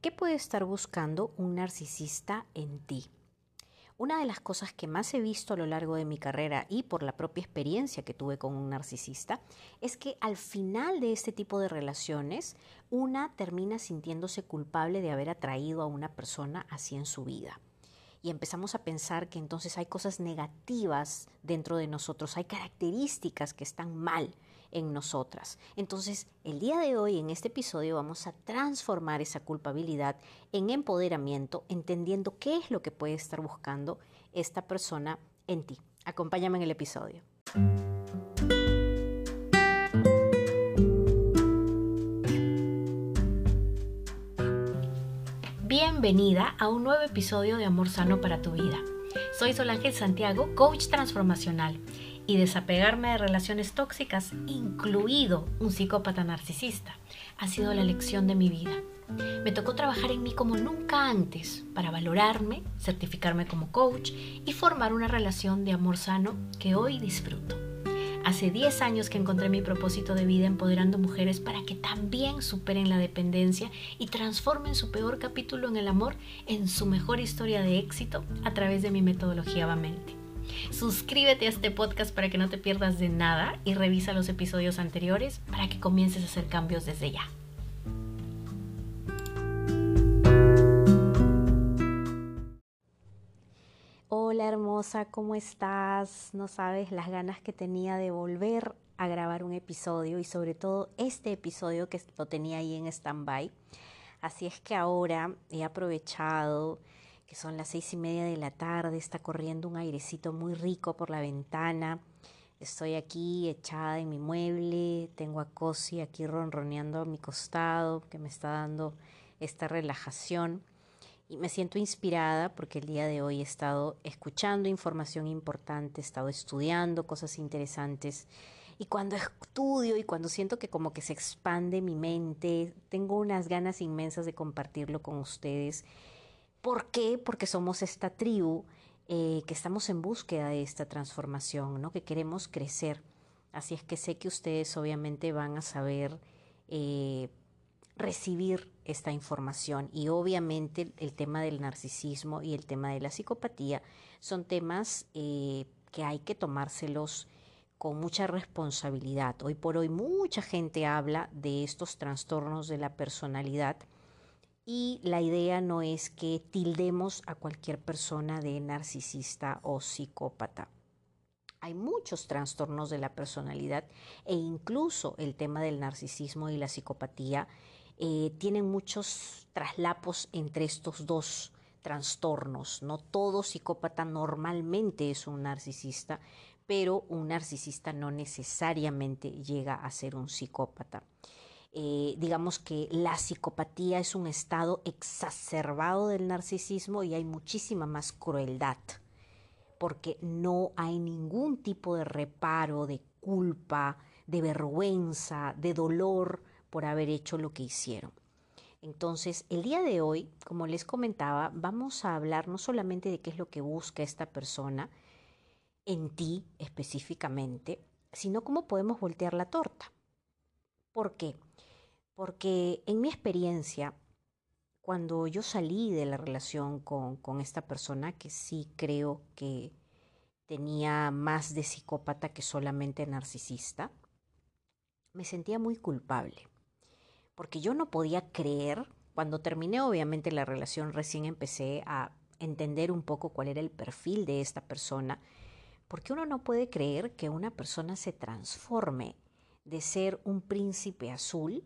¿Qué puede estar buscando un narcisista en ti? Una de las cosas que más he visto a lo largo de mi carrera y por la propia experiencia que tuve con un narcisista es que al final de este tipo de relaciones una termina sintiéndose culpable de haber atraído a una persona así en su vida y empezamos a pensar que entonces hay cosas negativas dentro de nosotros, hay características que están mal en nosotras. Entonces, el día de hoy, en este episodio, vamos a transformar esa culpabilidad en empoderamiento, entendiendo qué es lo que puede estar buscando esta persona en ti. Acompáñame en el episodio. Bienvenida a un nuevo episodio de Amor Sano para tu vida. Soy Solángel Santiago, coach transformacional, y desapegarme de relaciones tóxicas, incluido un psicópata narcisista, ha sido la lección de mi vida. Me tocó trabajar en mí como nunca antes para valorarme, certificarme como coach y formar una relación de amor sano que hoy disfruto. Hace 10 años que encontré mi propósito de vida empoderando mujeres para que también superen la dependencia y transformen su peor capítulo en el amor en su mejor historia de éxito a través de mi metodología Vamente. Suscríbete a este podcast para que no te pierdas de nada y revisa los episodios anteriores para que comiences a hacer cambios desde ya. Hola hermosa, ¿cómo estás? No sabes las ganas que tenía de volver a grabar un episodio y sobre todo este episodio que lo tenía ahí en stand-by. Así es que ahora he aprovechado que son las seis y media de la tarde, está corriendo un airecito muy rico por la ventana. Estoy aquí echada en mi mueble, tengo a Cosi aquí ronroneando a mi costado, que me está dando esta relajación y me siento inspirada porque el día de hoy he estado escuchando información importante, he estado estudiando cosas interesantes y cuando estudio y cuando siento que como que se expande mi mente, tengo unas ganas inmensas de compartirlo con ustedes. ¿Por qué? Porque somos esta tribu eh, que estamos en búsqueda de esta transformación, ¿no? que queremos crecer. Así es que sé que ustedes obviamente van a saber eh, recibir esta información y obviamente el tema del narcisismo y el tema de la psicopatía son temas eh, que hay que tomárselos con mucha responsabilidad. Hoy por hoy mucha gente habla de estos trastornos de la personalidad y la idea no es que tildemos a cualquier persona de narcisista o psicópata. Hay muchos trastornos de la personalidad e incluso el tema del narcisismo y la psicopatía eh, tienen muchos traslapos entre estos dos trastornos. No todo psicópata normalmente es un narcisista, pero un narcisista no necesariamente llega a ser un psicópata. Eh, digamos que la psicopatía es un estado exacerbado del narcisismo y hay muchísima más crueldad, porque no hay ningún tipo de reparo, de culpa, de vergüenza, de dolor por haber hecho lo que hicieron. Entonces, el día de hoy, como les comentaba, vamos a hablar no solamente de qué es lo que busca esta persona en ti específicamente, sino cómo podemos voltear la torta. ¿Por qué? Porque en mi experiencia, cuando yo salí de la relación con, esta persona, que sí creo que tenía más de psicópata que solamente narcisista, me sentía muy culpable porque yo no podía creer, cuando terminé obviamente la relación recién empecé a entender un poco cuál era el perfil de esta persona, porque uno no puede creer que una persona se transforme de ser un príncipe azul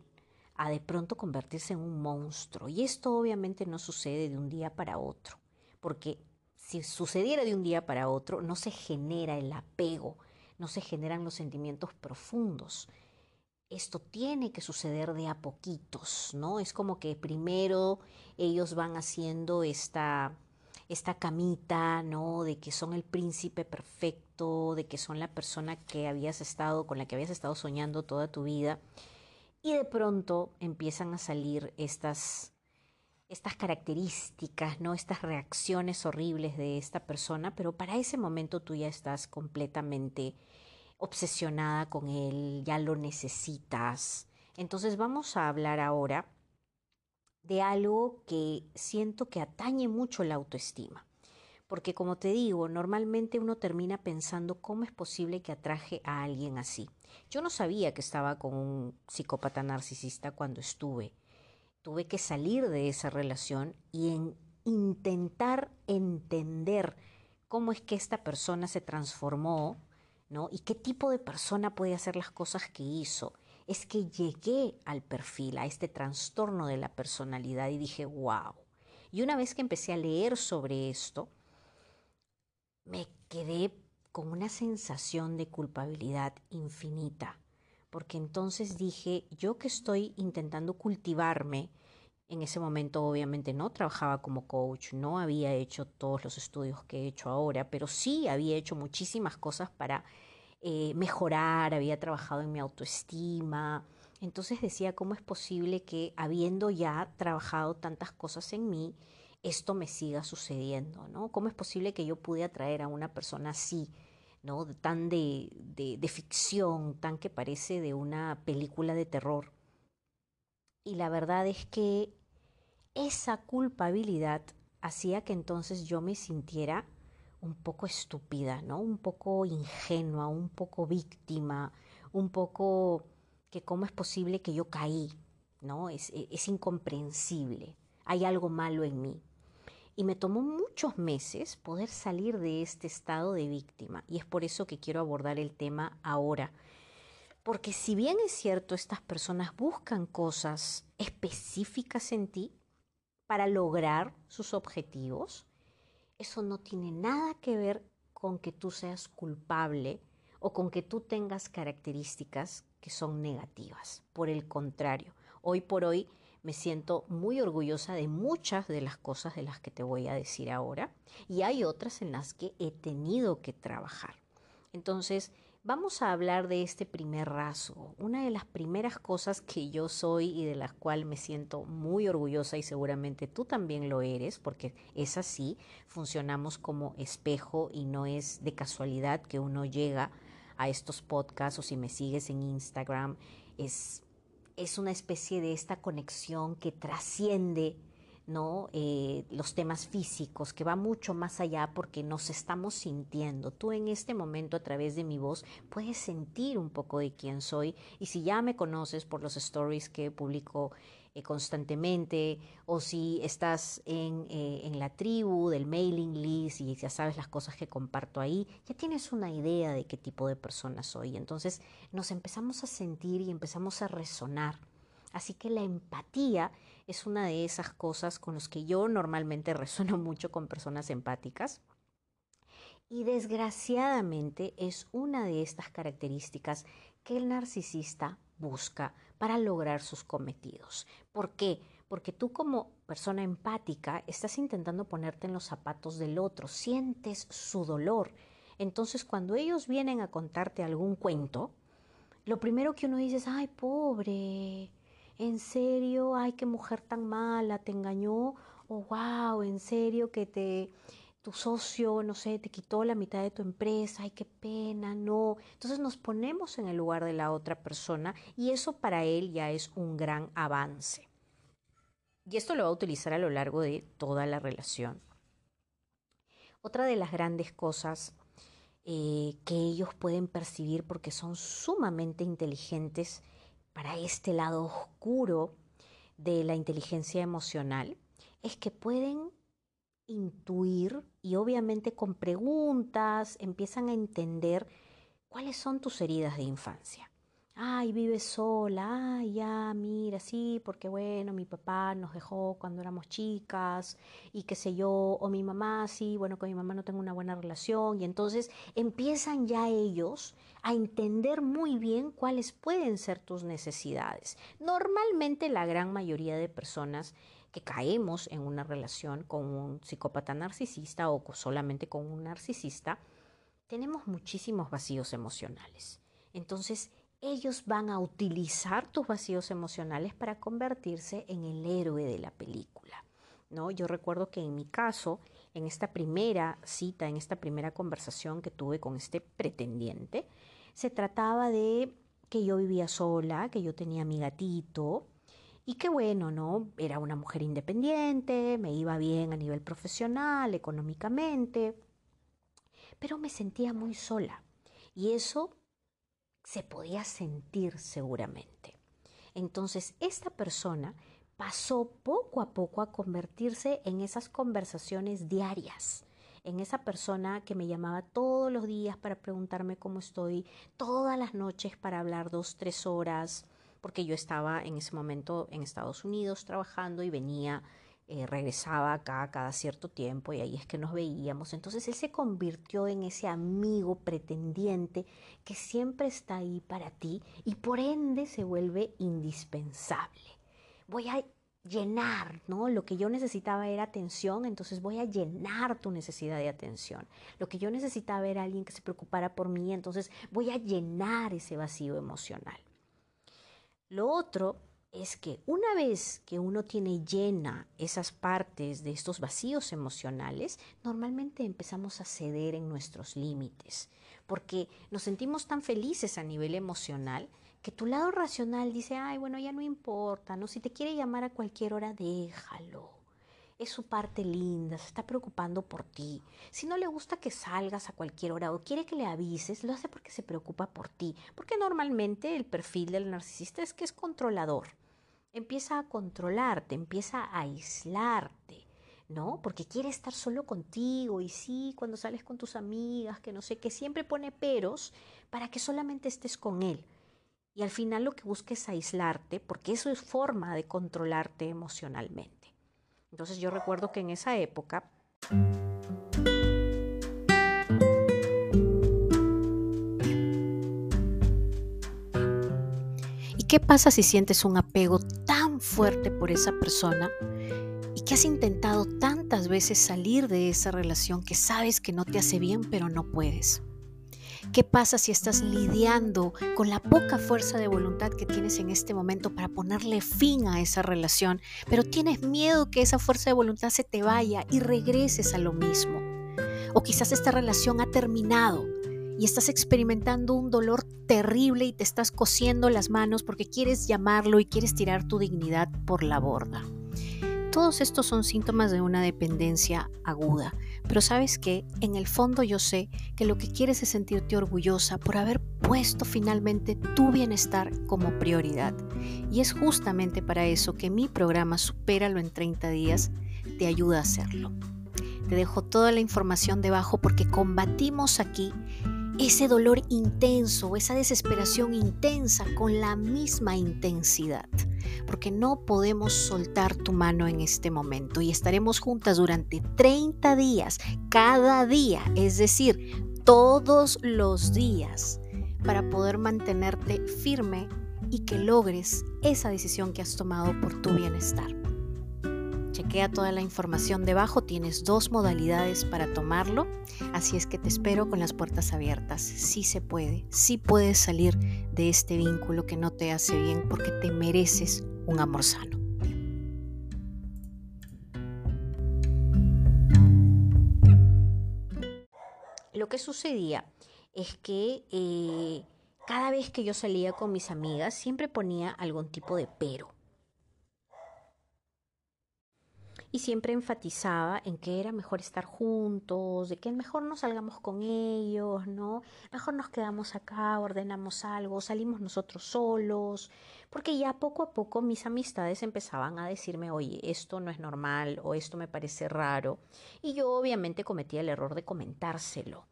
a de pronto convertirse en un monstruo. Y esto obviamente no sucede de un día para otro, porque si sucediera de un día para otro, no se genera el apego, no se generan los sentimientos profundos esto tiene que suceder de a poquitos, ¿no? Es como que primero ellos van haciendo esta, esta camita, ¿no? De que son el príncipe perfecto, de que son la persona que habías estado, con la que habías estado soñando toda tu vida. Y de pronto empiezan a salir estas, estas características, ¿no? Estas reacciones horribles de esta persona, pero para ese momento tú ya estás completamente obsesionada con él, ya lo necesitas. Entonces vamos a hablar ahora de algo que siento que atañe mucho la autoestima. Porque como te digo, normalmente uno termina pensando cómo es posible que atraje a alguien así. Yo no sabía que estaba con un psicópata narcisista cuando estuve. Tuve que salir de esa relación y en intentar entender cómo es que esta persona se transformó, ¿no? Y qué tipo de persona puede hacer las cosas que hizo. Es que llegué al perfil, a este trastorno de la personalidad y dije, wow. Y una vez que empecé a leer sobre esto, me quedé con una sensación de culpabilidad infinita, porque entonces dije, yo que estoy intentando cultivarme, en ese momento obviamente no trabajaba como coach, no había hecho todos los estudios que he hecho ahora, pero sí había hecho muchísimas cosas para eh, mejorar, había trabajado en mi autoestima. Entonces decía, ¿cómo es posible que habiendo ya trabajado tantas cosas en mí, esto me siga sucediendo, ¿no? ¿Cómo es posible que yo pude atraer a una persona así, ¿no? Tan de, de, ficción, tan que parece de una película de terror. Y la verdad es que esa culpabilidad hacía que entonces yo me sintiera un poco estúpida, ¿no? Un poco ingenua, un poco víctima, un poco que cómo es posible que yo caí, ¿no? Es, es incomprensible. Hay algo malo en mí. Y me tomó muchos meses poder salir de este estado de víctima. Y es por eso que quiero abordar el tema ahora. Porque si bien es cierto, estas personas buscan cosas específicas en ti para lograr sus objetivos, eso no tiene nada que ver con que tú seas culpable o con que tú tengas características que son negativas. Por el contrario, hoy por hoy me siento muy orgullosa de muchas de las cosas de las que te voy a decir ahora y hay otras en las que he tenido que trabajar. Entonces, vamos a hablar de este primer rasgo. Una de las primeras cosas que yo soy y de las cuales me siento muy orgullosa y seguramente tú también lo eres, porque es así, funcionamos como espejo y no es de casualidad que uno llega a estos podcasts o si me sigues en Instagram, es es una especie de esta conexión que trasciende ¿no? Eh, los temas físicos, que va mucho más allá porque nos estamos sintiendo. Tú en este momento a través de mi voz puedes sentir un poco de quién soy y si ya me conoces por los stories que publico eh, constantemente o si estás en, eh, en, la tribu del mailing list y ya sabes las cosas que comparto ahí, ya tienes una idea de qué tipo de persona soy. Entonces nos empezamos a sentir y empezamos a resonar. Así que la empatía es una de esas cosas con las que yo normalmente resueno mucho con personas empáticas. Y desgraciadamente es una de estas características que el narcisista busca para lograr sus cometidos. ¿Por qué? Porque tú como persona empática estás intentando ponerte en los zapatos del otro, sientes su dolor. Entonces cuando ellos vienen a contarte algún cuento, lo primero que uno dice es, ay, pobre, en serio, ay, qué mujer tan mala, te engañó, o wow, en serio que te tu socio, no sé, te quitó la mitad de tu empresa, ay, qué pena, no. Entonces nos ponemos en el lugar de la otra persona y eso para él ya es un gran avance. Y esto lo va a utilizar a lo largo de toda la relación. Otra de las grandes cosas eh, que ellos pueden percibir porque son sumamente inteligentes para este lado oscuro de la inteligencia emocional es que pueden intuir y obviamente con preguntas empiezan a entender cuáles son tus heridas de infancia. Ay, vives sola, ay, ya, mira, sí, porque bueno, mi papá nos dejó cuando éramos chicas y qué sé yo, o mi mamá, sí, bueno, con mi mamá no tengo una buena relación y entonces empiezan ya ellos a entender muy bien cuáles pueden ser tus necesidades. Normalmente la gran mayoría de personas que caemos en una relación con un psicópata narcisista o solamente con un narcisista, tenemos muchísimos vacíos emocionales. Entonces, ellos van a utilizar tus vacíos emocionales para convertirse en el héroe de la película. ¿no? Yo recuerdo que en mi caso, en esta primera cita, en esta primera conversación que tuve con este pretendiente, se trataba de que yo vivía sola, que yo tenía mi gatito, Y qué bueno, ¿no? Era una mujer independiente, me iba bien a nivel profesional, económicamente, pero me sentía muy sola. Y eso se podía sentir seguramente. Entonces, esta persona pasó poco a poco a convertirse en esas conversaciones diarias, en esa persona que me llamaba todos los días para preguntarme cómo estoy, todas las noches para hablar dos, tres horas, porque yo estaba en ese momento en Estados Unidos trabajando y venía, eh, regresaba acá cada cierto tiempo y ahí es que nos veíamos. Entonces él se convirtió en ese amigo pretendiente que siempre está ahí para ti y por ende se vuelve indispensable voy a llenar, ¿no? Lo que yo necesitaba era atención, entonces voy a llenar tu necesidad de atención. Lo que yo necesitaba era alguien que se preocupara por mí, entonces voy a llenar ese vacío emocional. Lo otro es que una vez que uno tiene llena esas partes de estos vacíos emocionales, normalmente empezamos a ceder en nuestros límites, porque nos sentimos tan felices a nivel emocional que tu lado racional dice, ay, bueno, ya no importa, ¿no? Si te quiere llamar a cualquier hora, déjalo. Es su parte linda, se está preocupando por ti. Si no le gusta que salgas a cualquier hora o quiere que le avises, lo hace porque se preocupa por ti. Porque normalmente el perfil del narcisista es que es controlador. Empieza a controlarte, empieza a aislarte. ¿no? Porque quiere estar solo contigo y sí, cuando sales con tus amigas, que no sé, que siempre pone peros para que solamente estés con él. Y al final lo que busca es aislarte, porque eso es forma de controlarte emocionalmente. Entonces yo recuerdo que en esa época... ¿Y qué pasa si sientes un apego tan fuerte por esa persona y que has intentado tantas veces salir de esa relación que sabes que no te hace bien pero no puedes? ¿Qué pasa si estás lidiando con la poca fuerza de voluntad que tienes en este momento para ponerle fin a esa relación, pero tienes miedo que esa fuerza de voluntad se te vaya y regreses a lo mismo? O quizás esta relación ha terminado y estás experimentando un dolor terrible y te estás cosiendo las manos porque quieres llamarlo y quieres tirar tu dignidad por la borda. Todos estos son síntomas de una dependencia aguda, pero sabes que en el fondo yo sé que lo que quieres es sentirte orgullosa por haber puesto finalmente tu bienestar como prioridad. Y es justamente para eso que mi programa Supéralo en 30 días te ayuda a hacerlo. Te dejo toda la información debajo porque combatimos aquí ese dolor intenso, esa desesperación intensa con la misma intensidad porque no podemos soltar tu mano en este momento y estaremos juntas durante 30 días, cada día, es decir, todos los días, para poder mantenerte firme y que logres esa decisión que has tomado por tu bienestar. Toda la información debajo, tienes dos modalidades para tomarlo, así es que te espero con las puertas abiertas. Sí se puede, sí puedes salir de este vínculo que no te hace bien porque te mereces un amor sano. Lo que sucedía es que eh, cada vez que yo salía con mis amigas siempre ponía algún tipo de pero. Y siempre enfatizaba en que era mejor estar juntos, de que mejor no salgamos con ellos, ¿no? Mejor nos quedamos acá, ordenamos algo, salimos nosotros solos, porque ya poco a poco mis amistades empezaban a decirme, oye, esto no es normal o esto me parece raro, y yo obviamente cometía el error de comentárselo.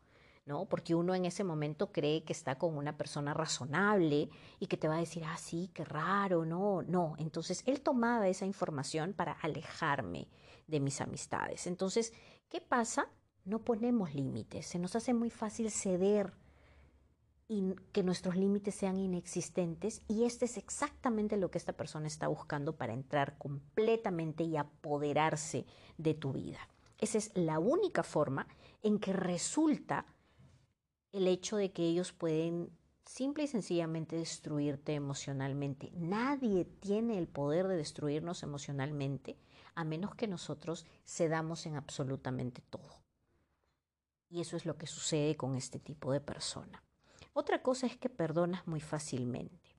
¿No? Porque uno en ese momento cree que está con una persona razonable y que te va a decir, ah, sí, qué raro, no, no. Entonces él tomaba esa información para alejarme de mis amistades. Entonces, ¿qué pasa? No ponemos límites, se nos hace muy fácil ceder y que nuestros límites sean inexistentes y este es exactamente lo que esta persona está buscando para entrar completamente y apoderarse de tu vida. Esa es la única forma en que resulta el hecho de que ellos pueden simple y sencillamente destruirte emocionalmente. Nadie tiene el poder de destruirnos emocionalmente a menos que nosotros cedamos en absolutamente todo. Y eso es lo que sucede con este tipo de persona. Otra cosa es que perdonas muy fácilmente.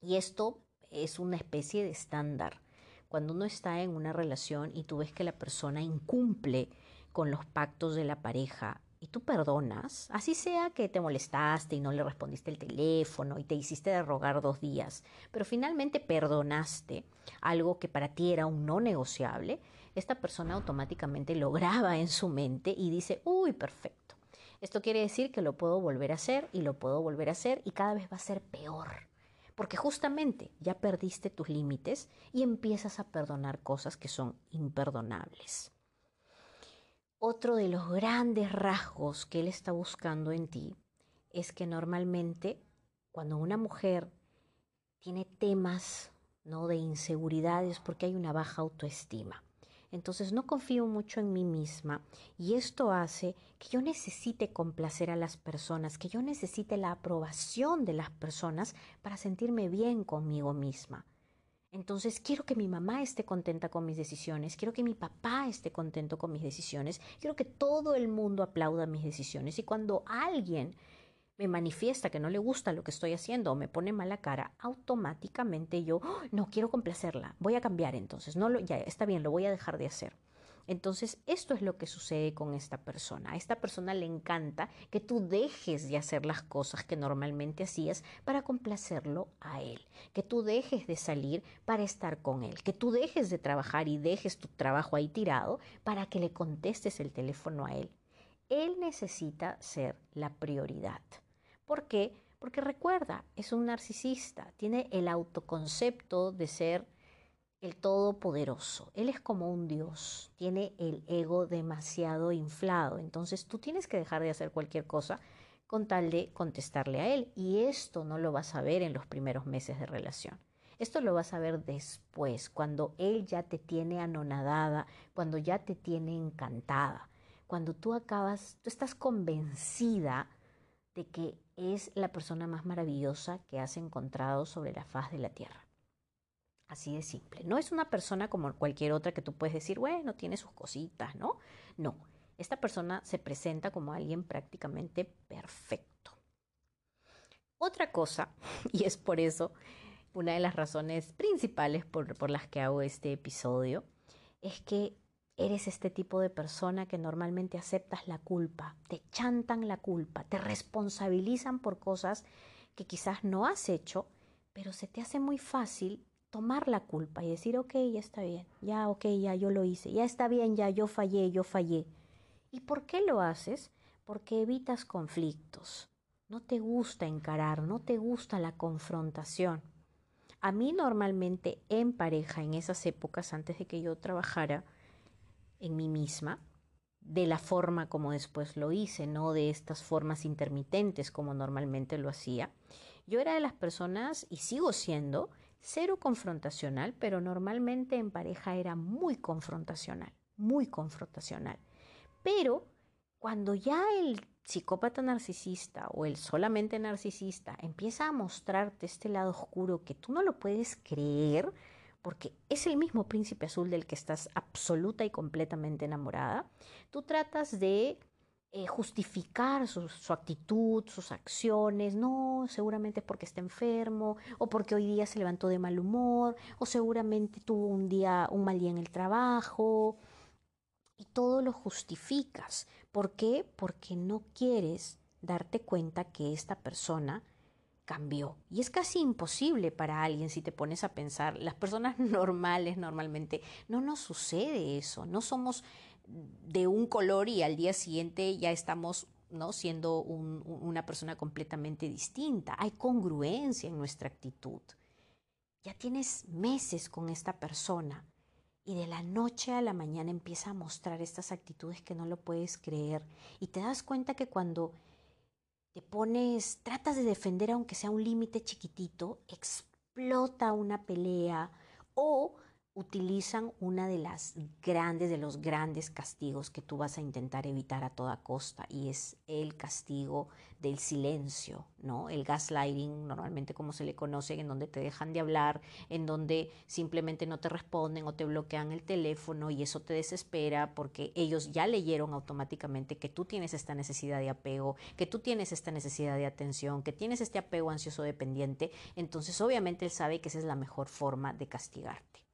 Y esto es una especie de estándar. Cuando uno está en una relación y tú ves que la persona incumple con los pactos de la pareja y tú perdonas, así sea que te molestaste y no le respondiste el teléfono y te hiciste de rogar dos días, pero finalmente perdonaste algo que para ti era un no negociable, esta persona automáticamente lo graba en su mente y dice, uy, perfecto. Esto quiere decir que lo puedo volver a hacer y lo puedo volver a hacer y cada vez va a ser peor. Porque justamente ya perdiste tus límites y empiezas a perdonar cosas que son imperdonables. Otro de los grandes rasgos que él está buscando en ti es que normalmente cuando una mujer tiene temas ¿no? de inseguridades porque hay una baja autoestima. Entonces no confío mucho en mí misma y esto hace que yo necesite complacer a las personas, que yo necesite la aprobación de las personas para sentirme bien conmigo misma. Entonces quiero que mi mamá esté contenta con mis decisiones, quiero que mi papá esté contento con mis decisiones, quiero que todo el mundo aplauda mis decisiones y cuando alguien me manifiesta que no le gusta lo que estoy haciendo o me pone mala cara, automáticamente yo ¡Oh! no quiero complacerla, voy a cambiar entonces, no lo, ya está bien, lo voy a dejar de hacer. Entonces, esto es lo que sucede con esta persona. A esta persona le encanta que tú dejes de hacer las cosas que normalmente hacías para complacerlo a él, que tú dejes de salir para estar con él, que tú dejes de trabajar y dejes tu trabajo ahí tirado para que le contestes el teléfono a él. Él necesita ser la prioridad. ¿Por qué? Porque recuerda, es un narcisista, tiene el autoconcepto de ser el todopoderoso. Él es como un dios, tiene el ego demasiado inflado. Entonces tú tienes que dejar de hacer cualquier cosa con tal de contestarle a él. Y esto no lo vas a ver en los primeros meses de relación. Esto lo vas a ver después, cuando él ya te tiene anonadada, cuando ya te tiene encantada, cuando tú acabas, tú estás convencida de que es la persona más maravillosa que has encontrado sobre la faz de la tierra. Así de simple. No es una persona como cualquier otra que tú puedes decir, bueno, tiene sus cositas, ¿no? No, esta persona se presenta como alguien prácticamente perfecto. Otra cosa, y es por eso una de las razones principales por, por las que hago este episodio, es que Eres este tipo de persona que normalmente aceptas la culpa, te chantan la culpa, te responsabilizan por cosas que quizás no has hecho, pero se te hace muy fácil tomar la culpa y decir, ok, ya está bien, ya, ok, ya yo lo hice, ya está bien, ya yo fallé, yo fallé. ¿Y por qué lo haces? Porque evitas conflictos. No te gusta encarar, no te gusta la confrontación. A mí normalmente en pareja, en esas épocas antes de que yo trabajara, en mí misma, de la forma como después lo hice, no de estas formas intermitentes como normalmente lo hacía. Yo era de las personas, y sigo siendo, cero confrontacional, pero normalmente en pareja era muy confrontacional, muy confrontacional. Pero cuando ya el psicópata narcisista o el solamente narcisista empieza a mostrarte este lado oscuro que tú no lo puedes creer, porque es el mismo príncipe azul del que estás absoluta y completamente enamorada, tú tratas de eh, justificar su, su, actitud, sus acciones, no, seguramente es porque está enfermo, o porque hoy día se levantó de mal humor, o seguramente tuvo un día, un mal día en el trabajo, y todo lo justificas. ¿Por qué? Porque no quieres darte cuenta que esta persona cambió. Y es casi imposible para alguien si te pones a pensar. Las personas normales normalmente no nos sucede eso. No somos de un color y al día siguiente ya estamos ¿no? siendo una persona completamente distinta. Hay congruencia en nuestra actitud. Ya tienes meses con esta persona y de la noche a la mañana empieza a mostrar estas actitudes que no lo puedes creer y te das cuenta que cuando te pones, tratas de defender aunque sea un límite chiquitito, explota una pelea o utilizan una de las grandes, de los grandes castigos que tú vas a intentar evitar a toda costa y es el castigo del silencio, ¿no? El gaslighting, normalmente como se le conoce, en donde te dejan de hablar, en donde simplemente no te responden o te bloquean el teléfono y eso te desespera porque ellos ya leyeron automáticamente que tú tienes esta necesidad de apego, que tú tienes esta necesidad de atención, que tienes este apego ansioso dependiente, entonces obviamente él sabe que esa es la mejor forma de castigarte.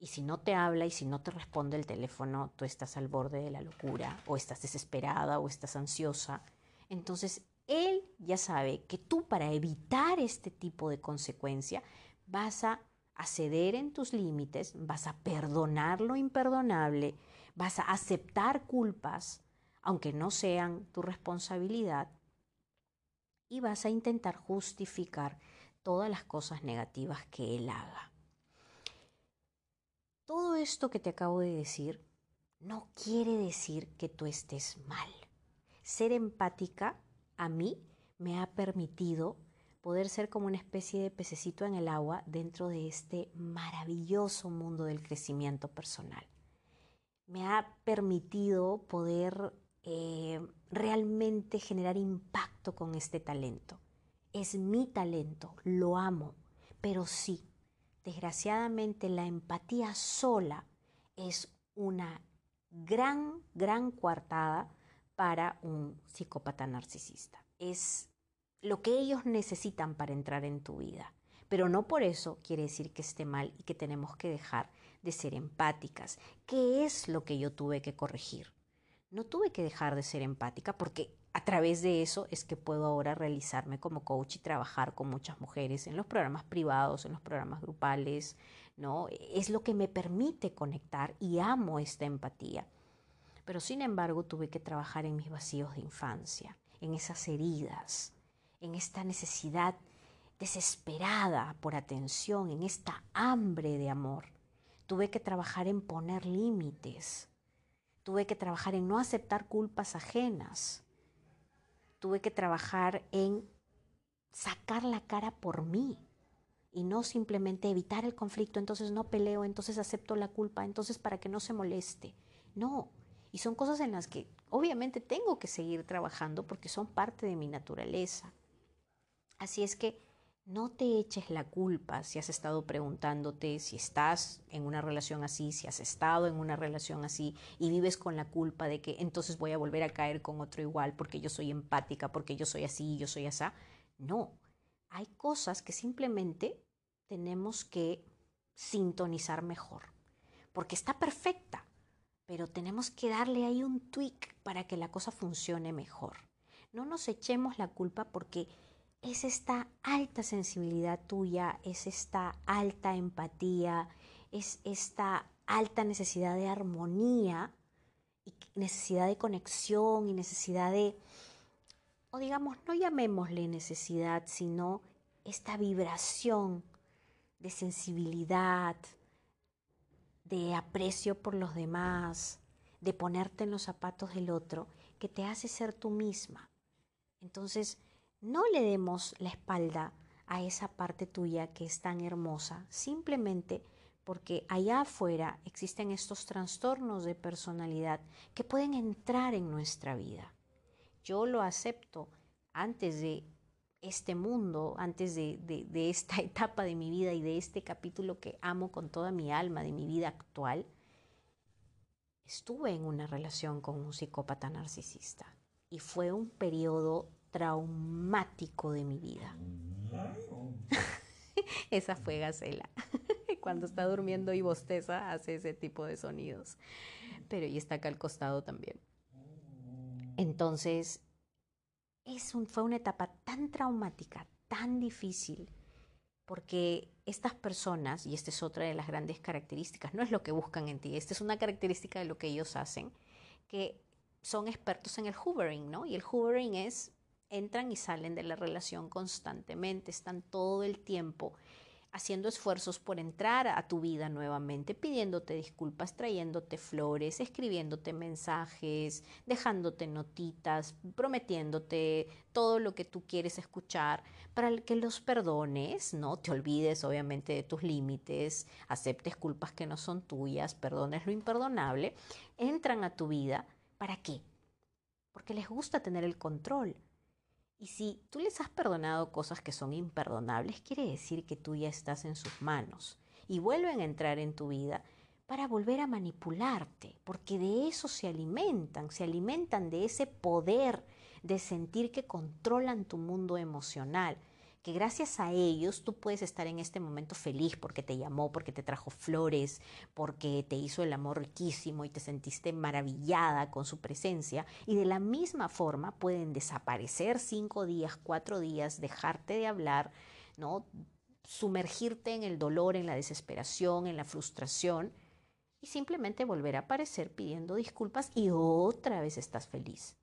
Y si no te habla y si no te responde el teléfono, tú estás al borde de la locura o estás desesperada o estás ansiosa. Entonces, él ya sabe que tú para evitar este tipo de consecuencia vas a ceder en tus límites, vas a perdonar lo imperdonable, vas a aceptar culpas, aunque no sean tu responsabilidad, y vas a intentar justificar todas las cosas negativas que él haga. Todo esto que te acabo de decir no quiere decir que tú estés mal. Ser empática a mí me ha permitido poder ser como una especie de pececito en el agua dentro de este maravilloso mundo del crecimiento personal. Me ha permitido poder eh, realmente generar impacto con este talento. Es mi talento, lo amo, pero sí, desgraciadamente la empatía sola es una gran, gran coartada para un psicópata narcisista. Es lo que ellos necesitan para entrar en tu vida. Pero no por eso quiere decir que esté mal y que tenemos que dejar de ser empáticas. ¿Qué es lo que yo tuve que corregir? No tuve que dejar de ser empática porque a través de eso es que puedo ahora realizarme como coach y trabajar con muchas mujeres en los programas privados, en los programas grupales, ¿no? Es lo que me permite conectar y amo esta empatía. Pero sin embargo tuve que trabajar en mis vacíos de infancia, en esas heridas, en esta necesidad desesperada por atención, en esta hambre de amor. Tuve que trabajar en poner límites. Tuve que trabajar en no aceptar culpas ajenas tuve que trabajar en sacar la cara por mí y no simplemente evitar el conflicto, entonces no peleo, entonces acepto la culpa, entonces para que no se moleste. No, y son cosas en las que obviamente tengo que seguir trabajando porque son parte de mi naturaleza. Así es que no te eches la culpa si has estado preguntándote si estás en una relación así, si has estado en una relación así y vives con la culpa de que entonces voy a volver a caer con otro igual porque yo soy empática, porque yo soy así, yo soy así. No, hay cosas que simplemente tenemos que sintonizar mejor, porque está perfecta, pero tenemos que darle ahí un tweak para que la cosa funcione mejor. No nos echemos la culpa porque es esta alta sensibilidad tuya, es esta alta empatía, es esta alta necesidad de armonía y necesidad de conexión y necesidad de, o digamos, no llamémosle necesidad, sino esta vibración de sensibilidad, de aprecio por los demás, de ponerte en los zapatos del otro, que te hace ser tú misma. Entonces, no le demos la espalda a esa parte tuya que es tan hermosa, simplemente porque allá afuera existen estos trastornos de personalidad que pueden entrar en nuestra vida. Yo lo acepto antes de este mundo, antes de, esta etapa de mi vida y de este capítulo que amo con toda mi alma de mi vida actual, estuve en una relación con un psicópata narcisista y fue un periodo traumático de mi vida. Esa fue Gacela. Cuando está durmiendo y bosteza hace ese tipo de sonidos. Pero y está acá al costado también. Entonces, es un, fue una etapa tan traumática, tan difícil, porque estas personas, y esta es otra de las grandes características, no es lo que buscan en ti, esta es una característica de lo que ellos hacen, que son expertos en el hoovering, ¿no? Y el hoovering es entran y salen de la relación constantemente, están todo el tiempo haciendo esfuerzos por entrar a tu vida nuevamente, pidiéndote disculpas, trayéndote flores, escribiéndote mensajes, dejándote notitas, prometiéndote todo lo que tú quieres escuchar para que los perdones, ¿no? Te olvides obviamente de tus límites, aceptes culpas que no son tuyas, perdones lo imperdonable, entran a tu vida. ¿Para qué? Porque les gusta tener el control y si tú les has perdonado cosas que son imperdonables, quiere decir que tú ya estás en sus manos y vuelven a entrar en tu vida para volver a manipularte, porque de eso se alimentan, se alimentan de ese poder de sentir que controlan tu mundo emocional, que gracias a ellos tú puedes estar en este momento feliz porque te llamó, porque te trajo flores, porque te hizo el amor riquísimo y te sentiste maravillada con su presencia. Y de la misma forma pueden desaparecer cinco días, cuatro días, dejarte de hablar, ¿no? sumergirte en el dolor, en la desesperación, en la frustración y simplemente volver a aparecer pidiendo disculpas y otra vez estás feliz.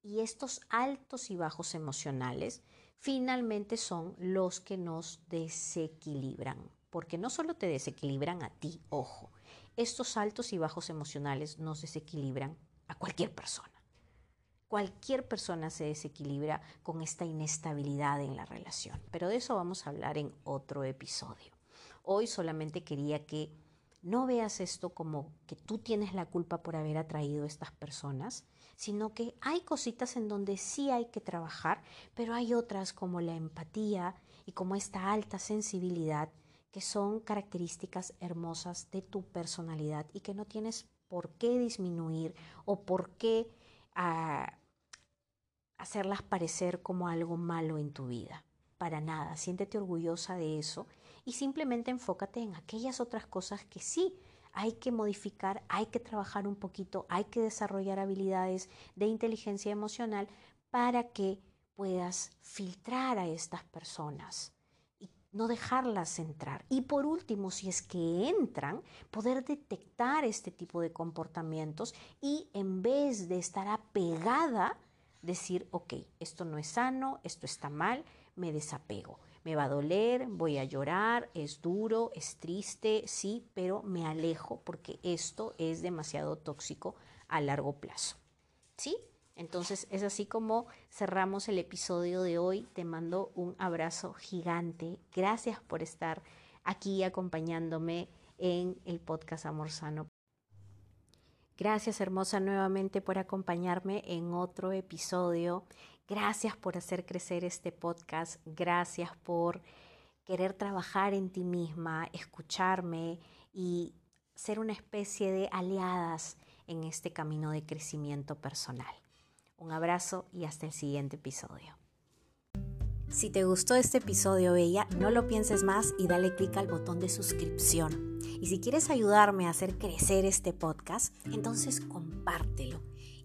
Y estos altos y bajos emocionales finalmente son los que nos desequilibran, porque no solo te desequilibran a ti, ojo, estos altos y bajos emocionales nos desequilibran a cualquier persona. Cualquier persona se desequilibra con esta inestabilidad en la relación, pero de eso vamos a hablar en otro episodio. Hoy solamente quería que no veas esto como que tú tienes la culpa por haber atraído a estas personas, sino que hay cositas en donde sí hay que trabajar, pero hay otras como la empatía y como esta alta sensibilidad que son características hermosas de tu personalidad y que no tienes por qué disminuir o por qué ah, hacerlas parecer como algo malo en tu vida. Para nada, siéntete orgullosa de eso y simplemente enfócate en aquellas otras cosas que sí hay que modificar, hay que trabajar un poquito, hay que desarrollar habilidades de inteligencia emocional para que puedas filtrar a estas personas y no dejarlas entrar. Y por último, si es que entran, poder detectar este tipo de comportamientos y en vez de estar apegada, decir, ok, esto no es sano, esto está mal, me desapego me va a doler, voy a llorar, es duro, es triste, sí, pero me alejo porque esto es demasiado tóxico a largo plazo. ¿Sí? Entonces es así como cerramos el episodio de hoy. Te mando un abrazo gigante. Gracias por estar aquí acompañándome en el podcast Amor Sano. Gracias hermosa nuevamente por acompañarme en otro episodio. Gracias por hacer crecer este podcast. Gracias por querer trabajar en ti misma, escucharme y ser una especie de aliadas en este camino de crecimiento personal. Un abrazo y hasta el siguiente episodio. Si te gustó este episodio, Bella, no lo pienses más y dale clic al botón de suscripción. Y si quieres ayudarme a hacer crecer este podcast, entonces compártelo